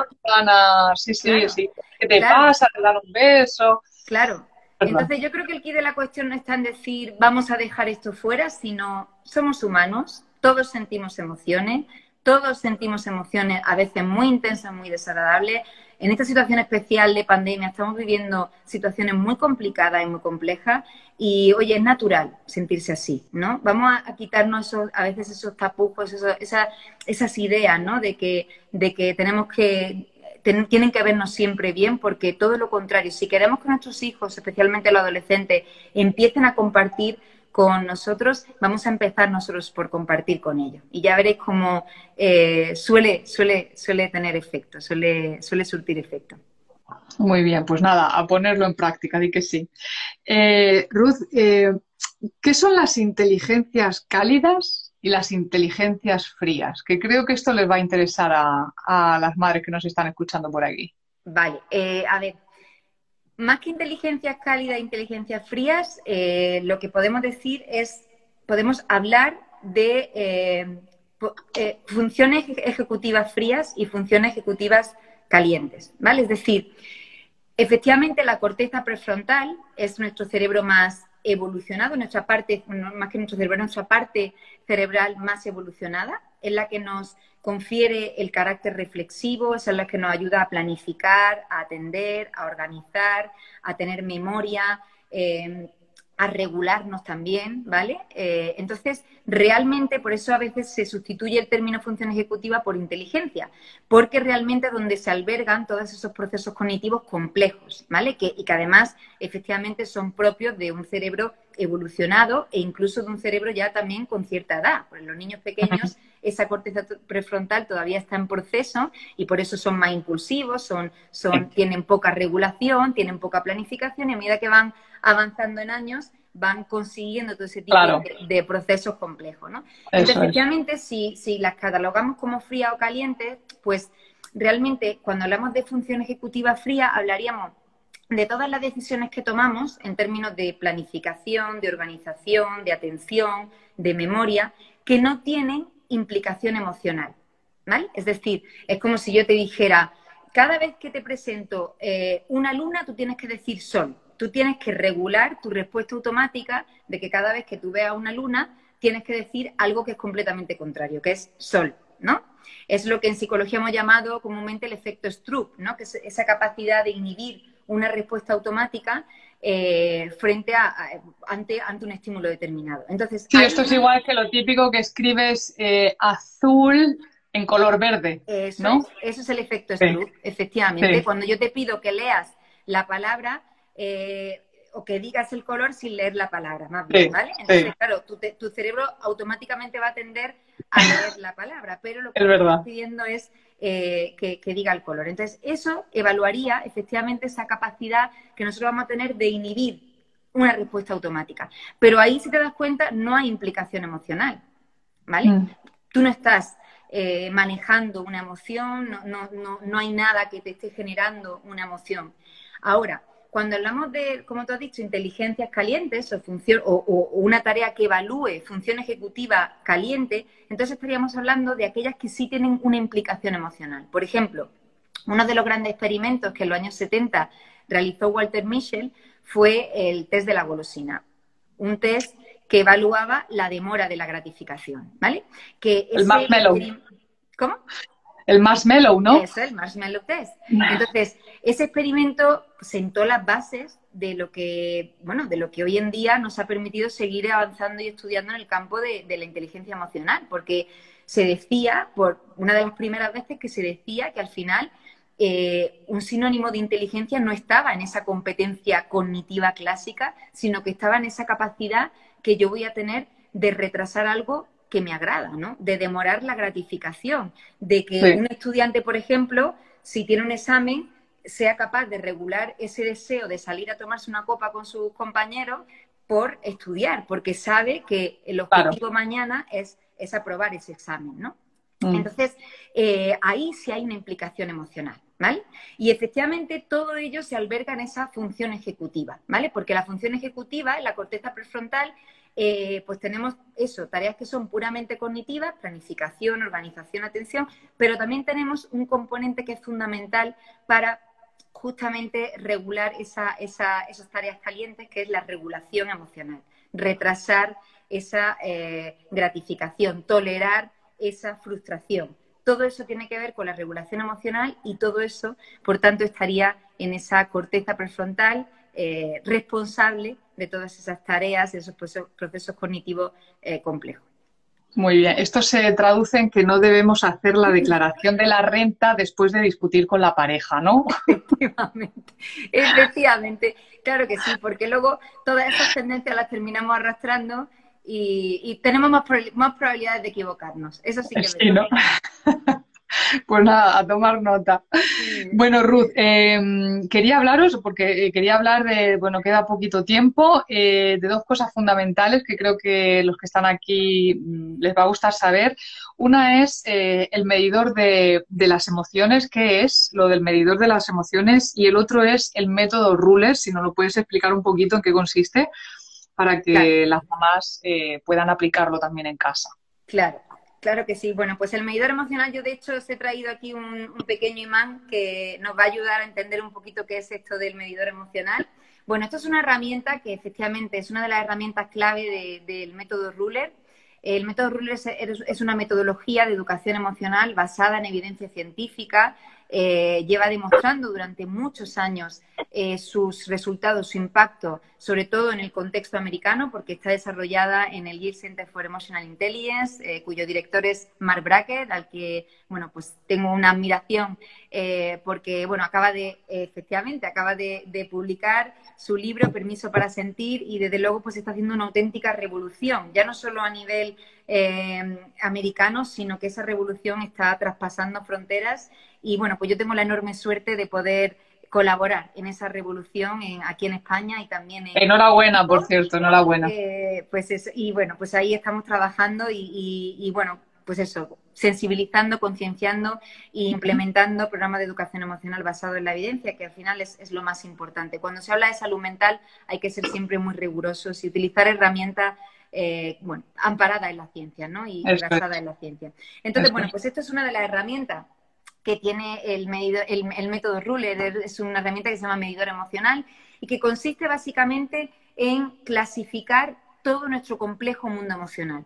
sí, sí, sí. ¿Qué te pasa? Te dan un beso. Claro. Entonces yo creo que el key de la cuestión no está en decir vamos a dejar esto fuera, sino somos humanos, todos sentimos emociones, todos sentimos emociones a veces muy intensas, muy desagradables. En esta situación especial de pandemia estamos viviendo situaciones muy complicadas y muy complejas y, oye, es natural sentirse así, ¿no? Vamos a, quitarnos a veces esos tapujos, esas ideas, ¿no? De que, de que tenemos que tienen que vernos siempre bien, porque todo lo contrario, si queremos que nuestros hijos, especialmente los adolescentes, empiecen a compartir con nosotros, vamos a empezar nosotros por compartir con ellos. Y ya veréis cómo eh, suele, suele, suele tener efecto, suele, suele surtir efecto. Muy bien, pues nada, a ponerlo en práctica, di que sí. Eh, Ruth, eh, ¿qué son las inteligencias cálidas y las inteligencias frías? Que creo que esto les va a interesar a, a las madres que nos están escuchando por aquí. Vale, a ver, más que inteligencias cálidas inteligencias frías, eh, lo que podemos decir es, podemos hablar de eh, eh, funciones ejecutivas frías y funciones ejecutivas calientes, ¿vale? Es decir, efectivamente la corteza prefrontal es nuestro cerebro más evolucionado, nuestra parte, más que nuestro cerebro, nuestra parte cerebral más evolucionada, es la que nos confiere el carácter reflexivo, es la que nos ayuda a planificar, a atender, a organizar, a tener memoria, eh, a regularnos también, ¿vale? Eh, entonces, realmente por eso a veces se sustituye el término función ejecutiva por inteligencia, porque realmente es donde se albergan todos esos procesos cognitivos complejos, ¿vale? Que, y que además efectivamente son propios de un cerebro evolucionado e incluso de un cerebro ya también con cierta edad. Porque los niños pequeños esa corteza prefrontal todavía está en proceso y por eso son más impulsivos, son, son, tienen poca regulación, tienen poca planificación y a medida que van avanzando en años van consiguiendo todo ese tipo de, procesos complejos, ¿no? Entonces, efectivamente, si, si las catalogamos como frías o calientes, pues realmente cuando hablamos de función ejecutiva fría hablaríamos de todas las decisiones que tomamos en términos de planificación, de organización, de atención, de memoria, que no tienen implicación emocional. ¿vale? Es decir, es como si yo te dijera, cada vez que te presento eh, una luna, tú tienes que decir sol. Tú tienes que regular tu respuesta automática de que cada vez que tú veas una luna, tienes que decir algo que es completamente contrario, que es sol, ¿no? Es lo que en psicología hemos llamado comúnmente el efecto Stroop, ¿no? Que es esa capacidad de inhibir una respuesta automática eh, frente a, ante, ante un estímulo determinado. Entonces, sí, esto es igual que lo típico que escribes eh, azul en color verde, eso ¿no? Es, eso es el efecto Stroop, efectivamente. Cuando yo te pido que leas la palabra eh, o que digas el color sin leer la palabra, más bien, ¿vale? Entonces, claro, tu, tu, cerebro automáticamente va a tender a leer la palabra, pero lo que estás pidiendo es eh, que, diga el color. Entonces, eso evaluaría efectivamente esa capacidad que nosotros vamos a tener de inhibir una respuesta automática. Pero ahí, si te das cuenta, no hay implicación emocional, ¿vale? Mm. Tú no estás eh, manejando una emoción, no, hay nada que te esté generando una emoción. Ahora, cuando hablamos de, como tú has dicho, inteligencias calientes o, función, o, una tarea que evalúe función ejecutiva caliente, entonces estaríamos hablando de aquellas que sí tienen una implicación emocional. Por ejemplo, uno de los grandes experimentos que en los años 70 realizó Walter Mischel fue el test de la golosina. Un test que evaluaba la demora de la gratificación, ¿vale? Que el marshmallow. ¿Cómo? El marshmallow, ¿no? Eso, el marshmallow test. Entonces, ese experimento sentó las bases de lo que, bueno, de lo que hoy en día nos ha permitido seguir avanzando y estudiando en el campo de, la inteligencia emocional, porque se decía, por una de las primeras veces que se decía que al final eh, un sinónimo de inteligencia no estaba en esa competencia cognitiva clásica, sino que estaba en esa capacidad que yo voy a tener de retrasar algo que me agrada, ¿no? De demorar la gratificación, de que un estudiante, por ejemplo, si tiene un examen, sea capaz de regular ese deseo de salir a tomarse una copa con sus compañeros por estudiar, porque sabe que el objetivo mañana es, es, aprobar ese examen, ¿no? Mm. Entonces, eh, ahí sí hay una implicación emocional, ¿vale? Y efectivamente todo ello se alberga en esa función ejecutiva, ¿vale? Porque la función ejecutiva, en la corteza prefrontal, eh, pues tenemos eso, tareas que son puramente cognitivas, planificación, organización, atención, pero también tenemos un componente que es fundamental para justamente regular esa, esas tareas calientes, que es la regulación emocional, retrasar esa eh, gratificación, tolerar esa frustración. Todo eso tiene que ver con la regulación emocional y todo eso, por tanto, estaría en esa corteza prefrontal eh, responsable de todas esas tareas, de esos procesos, cognitivos eh, complejos. Muy bien, esto se traduce en que no debemos hacer la declaración de la renta después de discutir con la pareja, ¿no? [LAUGHS] Efectivamente, efectivamente, claro que sí, porque luego todas esas tendencias las terminamos arrastrando y, tenemos más, probabilidades de equivocarnos. Eso sí que es ¿no? [LAUGHS] Pues nada, a tomar nota. Bueno, Ruth, em, quería hablaros, porque eh, quería hablar de, bueno, queda poquito tiempo, eh, de dos cosas fundamentales que creo que los que están aquí mm, les va a gustar saber. Una es eh, el medidor de, las emociones, ¿qué es lo del medidor de las emociones? Y el otro es el método Ruler, si nos lo puedes explicar un poquito en qué consiste, para que las mamás puedan aplicarlo también en casa. Claro. Claro que sí. Bueno, pues el medidor emocional, yo de hecho os he traído aquí un, pequeño imán que nos va a ayudar a entender un poquito qué es esto del medidor emocional. Bueno, esto es una herramienta que efectivamente es una de las herramientas clave del método Ruler. El método Ruler es, una metodología de educación emocional basada en evidencia científica eh, lleva demostrando durante muchos años eh, sus resultados, su impacto, sobre todo en el contexto americano, porque está desarrollada en el Yale Center for Emotional Intelligence, eh, cuyo director es Mark Brackett, al que, bueno, pues tengo una admiración porque, bueno, acaba de, efectivamente, acaba de, de, publicar su libro Permiso para Sentir y desde luego pues está haciendo una auténtica revolución, ya no solo a nivel americano, sino que esa revolución está traspasando fronteras y bueno, pues yo tengo la enorme suerte de poder colaborar en esa revolución aquí en España y también en... Enhorabuena, por cierto, enhorabuena. Eh, pues y bueno, pues ahí estamos trabajando y, bueno, pues eso, sensibilizando, concienciando e implementando programas de educación emocional basado en la evidencia, que al final es, lo más importante. Cuando se habla de salud mental hay que ser siempre muy rigurosos y utilizar herramientas eh, bueno, amparadas en la ciencia, ¿no? Y basadas en la ciencia. Entonces, bueno, pues esto es una de las herramientas que tiene el, el, método Ruler, es una herramienta que se llama medidor emocional y que consiste básicamente en clasificar todo nuestro complejo mundo emocional.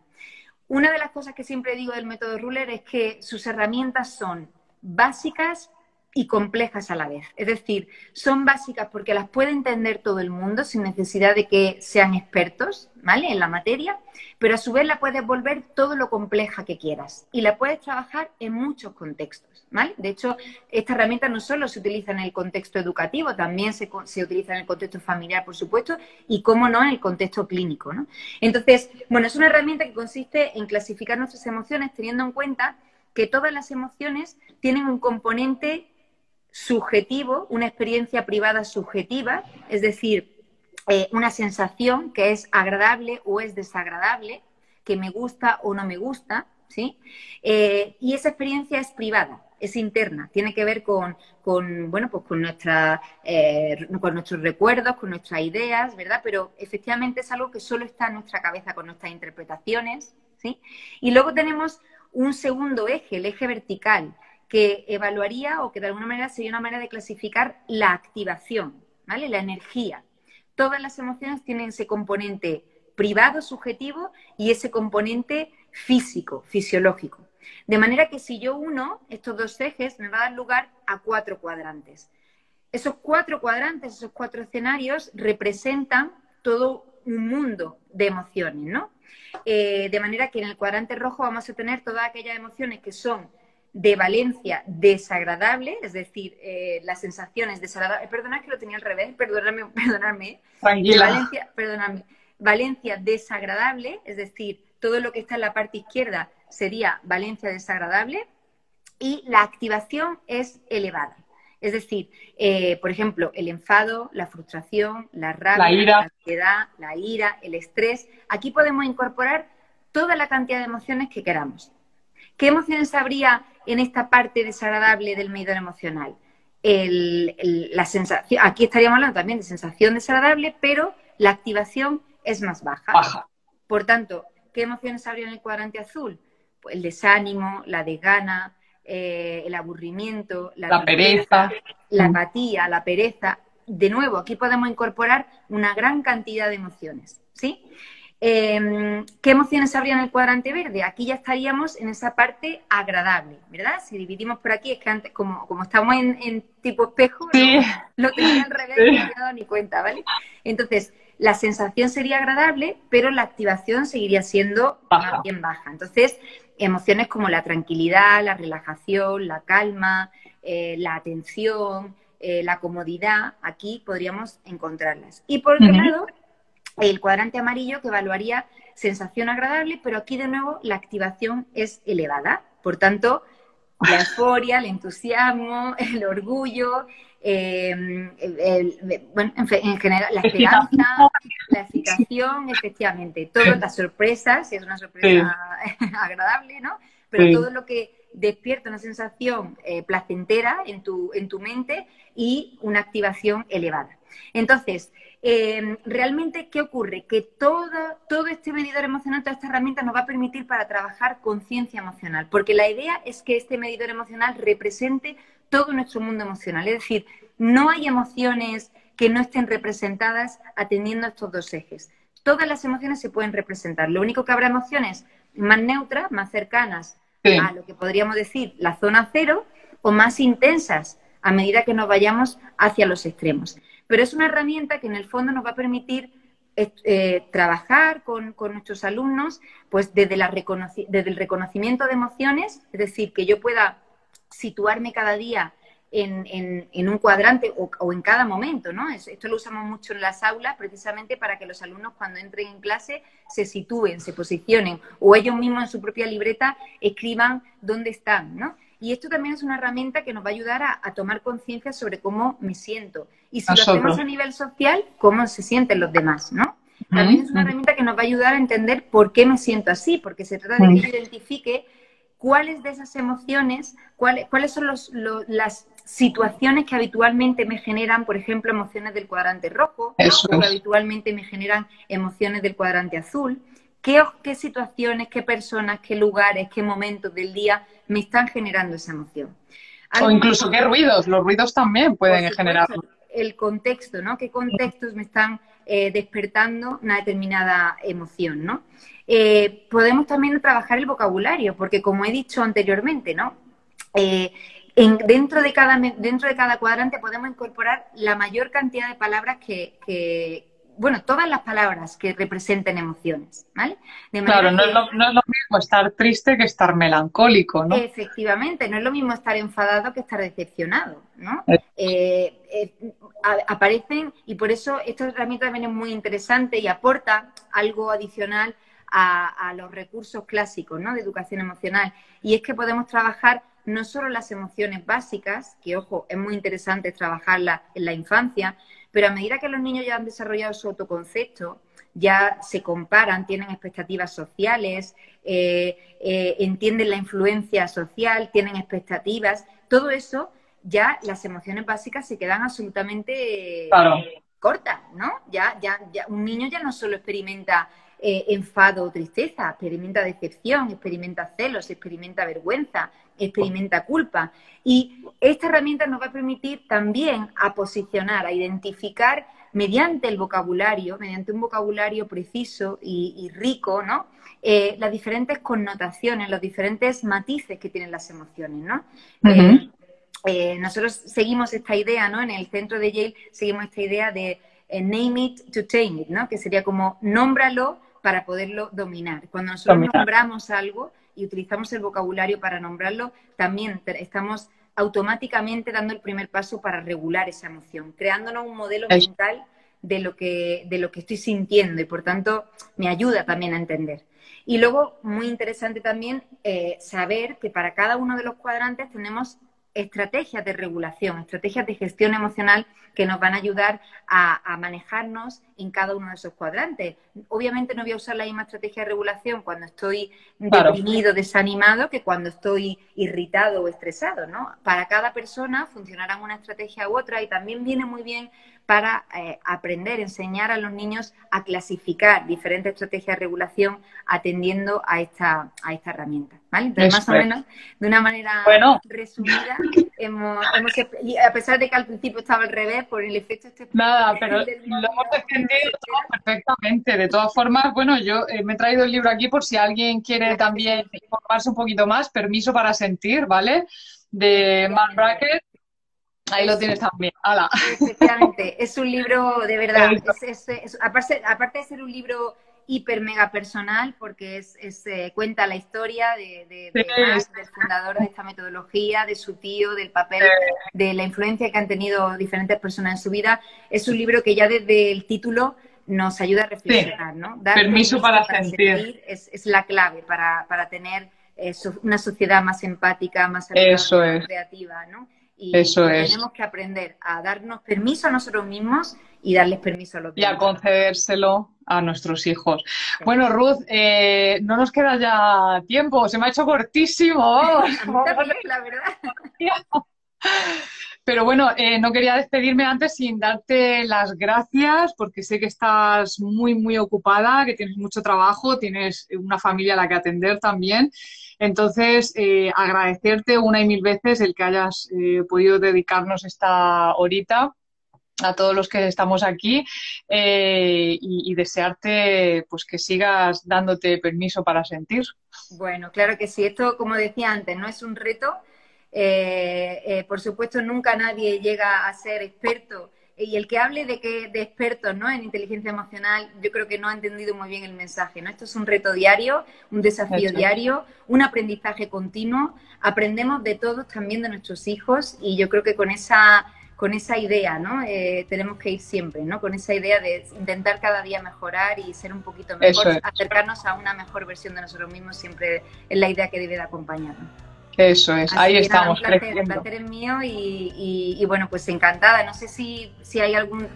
Una de las cosas que siempre digo del método Ruler es que sus herramientas son básicas y complejas a la vez. Es decir, son básicas porque las puede entender todo el mundo sin necesidad de que sean expertos, ¿vale? En la materia, pero a su vez la puedes volver todo lo compleja que quieras y la puedes trabajar en muchos contextos, ¿vale? De hecho, esta herramienta no solo se utiliza en el contexto educativo, también se, se utiliza en el contexto familiar, por supuesto, y cómo no, en el contexto clínico, ¿no? Entonces, bueno, es una herramienta que consiste en clasificar nuestras emociones teniendo en cuenta que todas las emociones tienen un componente subjetivo, una experiencia privada subjetiva, es decir, eh, una sensación que es agradable o es desagradable, que me gusta o no me gusta, ¿sí? Eh, y esa experiencia es privada, es interna, tiene que ver con, bueno, pues con, nuestra, eh, con nuestros recuerdos, con nuestras ideas, ¿verdad? Pero efectivamente es algo que solo está en nuestra cabeza con nuestras interpretaciones, ¿sí? Y luego tenemos un segundo eje, el eje vertical, que evaluaría o que de alguna manera sería una manera de clasificar la activación, ¿vale? La energía. Todas las emociones tienen ese componente privado, subjetivo, y ese componente físico, fisiológico. De manera que si yo uno estos dos ejes, me va a dar lugar a cuatro cuadrantes. Esos cuatro cuadrantes, esos cuatro escenarios, representan todo un mundo de emociones, ¿no? Eh, de manera que en el cuadrante rojo vamos a tener todas aquellas emociones que son de valencia desagradable, es decir, eh, las sensaciones desagradables. Perdona que lo tenía al revés, perdóname, [LAUGHS] perdóname. Valencia, perdóname. Valencia desagradable, es decir, todo lo que está en la parte izquierda sería valencia desagradable y la activación es elevada. Es decir, eh, por ejemplo, el enfado, la frustración, la rabia, la, ansiedad, la ira, el estrés. Aquí podemos incorporar toda la cantidad de emociones que queramos. ¿Qué emociones habría en esta parte desagradable del medidor emocional? la sensación, aquí estaríamos hablando también de sensación desagradable, pero la activación es más baja. baja. Por tanto, ¿qué emociones habría en el cuadrante azul? Pues el desánimo, la desgana, eh, el aburrimiento, la, pereza, la apatía, la pereza. De nuevo, aquí podemos incorporar una gran cantidad de emociones, ¿sí? Em, ¿Qué emociones habría en el cuadrante verde? Aquí ya estaríamos en esa parte agradable, ¿verdad? Si dividimos por aquí, es que antes, como, como estamos en, tipo espejo, lo tenía al revés, no me había dado ni cuenta, ¿vale? Entonces, la sensación sería agradable, pero la activación seguiría siendo más bien baja. Entonces, emociones como la tranquilidad, la relajación, la calma, eh, la atención, eh, la comodidad, aquí podríamos encontrarlas. Y por otro lado, el cuadrante amarillo que evaluaría sensación agradable, pero aquí de nuevo la activación es elevada. Por tanto, la euforia, el entusiasmo, el orgullo, em, bueno, en, general, la esperanza, la excitación, efectivamente, todas las sorpresas, si es una sorpresa [LAUGHS] agradable, ¿no? Pero todo lo que despierta una sensación eh, placentera en tu, en tu mente y una activación elevada. Entonces, Em, realmente, ¿qué ocurre? Que todo, todo este medidor emocional, toda esta herramienta nos va a permitir para trabajar conciencia emocional, porque la idea es que este medidor emocional represente todo nuestro mundo emocional, es decir, no hay emociones que no estén representadas atendiendo a estos dos ejes. Todas las emociones se pueden representar. Lo único que habrá emociones más neutras, más cercanas a lo que podríamos decir la zona cero, o más intensas a medida que nos vayamos hacia los extremos pero es una herramienta que en el fondo nos va a permitir eh, trabajar con, nuestros alumnos pues desde, el reconocimiento de emociones, es decir, que yo pueda situarme cada día en, un cuadrante o, en cada momento, ¿no? Esto lo usamos mucho en las aulas precisamente para que los alumnos cuando entren en clase se sitúen, se posicionen o ellos mismos en su propia libreta escriban dónde están, ¿no? Y esto también es una herramienta que nos va a ayudar a, tomar conciencia sobre cómo me siento. Y si lo hacemos a nivel social, cómo se sienten los demás, ¿no? También es una herramienta que nos va a ayudar a entender por qué me siento así, porque se trata de que yo identifique cuáles de esas emociones, cuáles, cuáles son las situaciones que habitualmente me generan, por ejemplo, emociones del cuadrante rojo, o que habitualmente me generan emociones del cuadrante azul qué, situaciones, qué personas, qué lugares, qué momentos del día me están generando esa emoción. O incluso qué ruidos, los ruidos también pueden generar. El contexto, ¿no? ¿Qué contextos me están eh, despertando una determinada emoción, ¿no? Eh, podemos también trabajar el vocabulario, porque como he dicho anteriormente, ¿no? Eh, dentro, de cada, dentro de cada cuadrante podemos incorporar la mayor cantidad de palabras que, bueno, todas las palabras que representen emociones, ¿vale? claro, no, es lo, mismo estar triste que estar melancólico, ¿no? Efectivamente, no es lo mismo estar enfadado que estar decepcionado, ¿no? Eh. Eh, eh, aparecen, y por eso esta herramienta también es muy interesante y aporta algo adicional a, los recursos clásicos, ¿no? De educación emocional, y es que podemos trabajar no solo las emociones básicas, que ojo, es muy interesante trabajarlas en la infancia, Pero a medida que los niños ya han desarrollado su autoconcepto, ya se comparan, tienen expectativas sociales, eh, eh, entienden la influencia social, tienen expectativas, todo eso, ya las emociones básicas se quedan absolutamente cortas, ¿no? Ya, ya, ya, un niño ya no solo experimenta eh, enfado o tristeza, experimenta decepción, experimenta celos, experimenta vergüenza, experimenta culpa. Y esta herramienta nos va a permitir también a posicionar, a identificar mediante el vocabulario, mediante un vocabulario preciso y, rico, ¿no? Eh, las diferentes connotaciones, los diferentes matices que tienen las emociones, ¿no? Eh, eh, nosotros seguimos esta idea, ¿no? En el centro de Yale seguimos esta idea de name it to tame it, ¿no? Que sería como nómbralo para poderlo dominar. Cuando nosotros nombramos algo y utilizamos el vocabulario para nombrarlo, también estamos automáticamente dando el primer paso para regular esa emoción, creándonos un modelo mental de lo, que, de lo que estoy sintiendo y por tanto me ayuda también a entender. Y luego, muy interesante también eh, saber que para cada uno de los cuadrantes tenemos estrategias de regulación, estrategias de gestión emocional que nos van a ayudar a, manejarnos en cada uno de esos cuadrantes. Obviamente no voy a usar la misma estrategia de regulación cuando estoy deprimido, desanimado, que cuando estoy irritado o estresado, ¿no? Para cada persona funcionarán una estrategia u otra y también viene muy bien para eh, aprender, enseñar a los niños a clasificar diferentes estrategias de regulación atendiendo a esta, a esta herramienta. ¿vale? Entonces, más o menos, de una manera resumida, hemos, y a pesar de que al principio estaba al revés, por el efecto este... Nada, pero lo hemos defendido perfectamente. De todas formas, bueno, yo eh, me he traído el libro aquí por si alguien quiere también informarse un poquito más, Permiso para Sentir, ¿vale? De Mark Brackett Ahí lo tienes también. Efectivamente, es un libro de verdad. aparte, de ser un libro hiper mega personal, porque es, eh, cuenta la historia de, del fundador de esta metodología, de su tío, del papel, de la influencia que han tenido diferentes personas en su vida. Es un libro que ya desde el título nos ayuda a reflexionar, ¿no? permiso, para, sentir. es, la clave para, tener eh, una sociedad más empática, más creativa, ¿no? Y Eso es. tenemos que aprender a darnos permiso a nosotros mismos y darles permiso a los demás. Y a concedérselo a nuestros hijos. Bueno, Ruth, eh, no nos queda ya tiempo, se me ha hecho cortísimo. la verdad. [LAUGHS] Pero bueno, eh, no quería despedirme antes sin darte las gracias, porque sé que estás muy, muy ocupada, que tienes mucho trabajo, tienes una familia a la que atender también. Entonces, eh, agradecerte una y mil veces el que hayas eh, podido dedicarnos esta horita a todos los que estamos aquí eh, y, desearte pues que sigas dándote permiso para sentir. Bueno, claro que sí. Esto, como decía antes, no es un reto. Por supuesto, nunca nadie llega a ser experto y el que hable de que de expertos ¿no? en inteligencia emocional, yo creo que no ha entendido muy bien el mensaje. ¿no? Esto es un reto diario, un desafío diario, un aprendizaje continuo. Aprendemos de todos, también de nuestros hijos, y yo creo que con esa con esa idea, ¿no? Eh, tenemos que ir siempre, ¿no? Con esa idea de intentar cada día mejorar y ser un poquito mejor, acercarnos a una mejor versión de nosotros mismos, siempre es la idea que debe de acompañarnos. Eso es, ahí estamos. Un placer, un placer es mío y, y, bueno, pues encantada. No sé si, si hay algún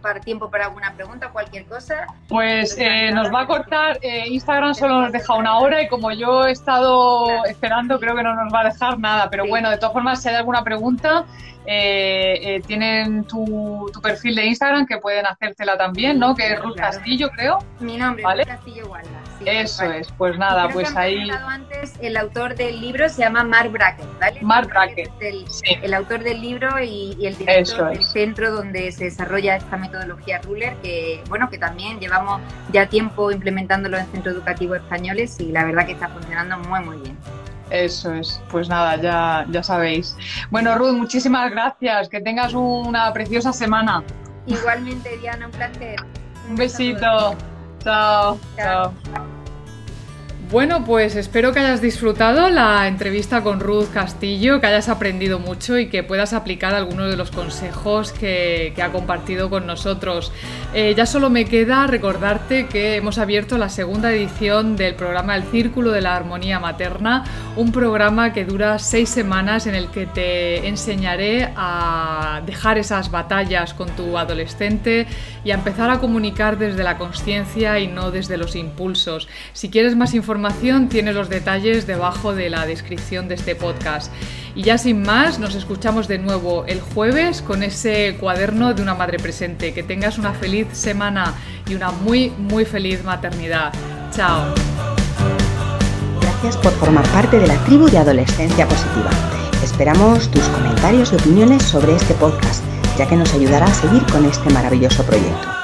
para tiempo para alguna pregunta cualquier cosa. Pues eh, nos va a cortar, eh, Instagram solo nos deja una hora y como yo he estado esperando, creo que no nos va a dejar nada. Pero bueno, de todas formas, si hay alguna pregunta, eh, tienen tu, tu, perfil de Instagram que pueden hacértela también, ¿no? Que es Ruth Castillo, creo. Mi nombre es Ruth Castillo Guarda. Eso es, pues nada, pues ahí. antes, el autor del libro se llama Mark Brackett, ¿vale? Mark Brackett. El, el, autor del libro y, el director del centro donde se desarrolla esta metodología Ruler, que bueno, que también llevamos ya tiempo implementándolo en centros educativos españoles y la verdad que está funcionando muy, muy bien. Eso es, pues nada, ya, ya sabéis. Bueno, Ruth, muchísimas gracias, que tengas una preciosa semana. Igualmente, Diana, un placer. Un, besito. Chao. Chao. Bueno, pues espero que hayas disfrutado la entrevista con Ruth Castillo, que hayas aprendido mucho y que puedas aplicar algunos de los consejos que, ha compartido con nosotros. Eh, ya solo me queda recordarte que hemos abierto la segunda edición del programa El Círculo de la Armonía Materna, un programa que dura seis semanas en el que te enseñaré a dejar esas batallas con tu adolescente y a empezar a comunicar desde la conciencia y no desde los impulsos. Si quieres más información, tiene los detalles debajo de la descripción de este podcast. Y ya sin más, nos escuchamos de nuevo el jueves con ese cuaderno de una madre presente. Que tengas una feliz semana y una muy, muy feliz maternidad. Chao. Gracias por formar parte de la tribu de Adolescencia Positiva. Esperamos tus comentarios y opiniones sobre este podcast, ya que nos ayudará a seguir con este maravilloso proyecto.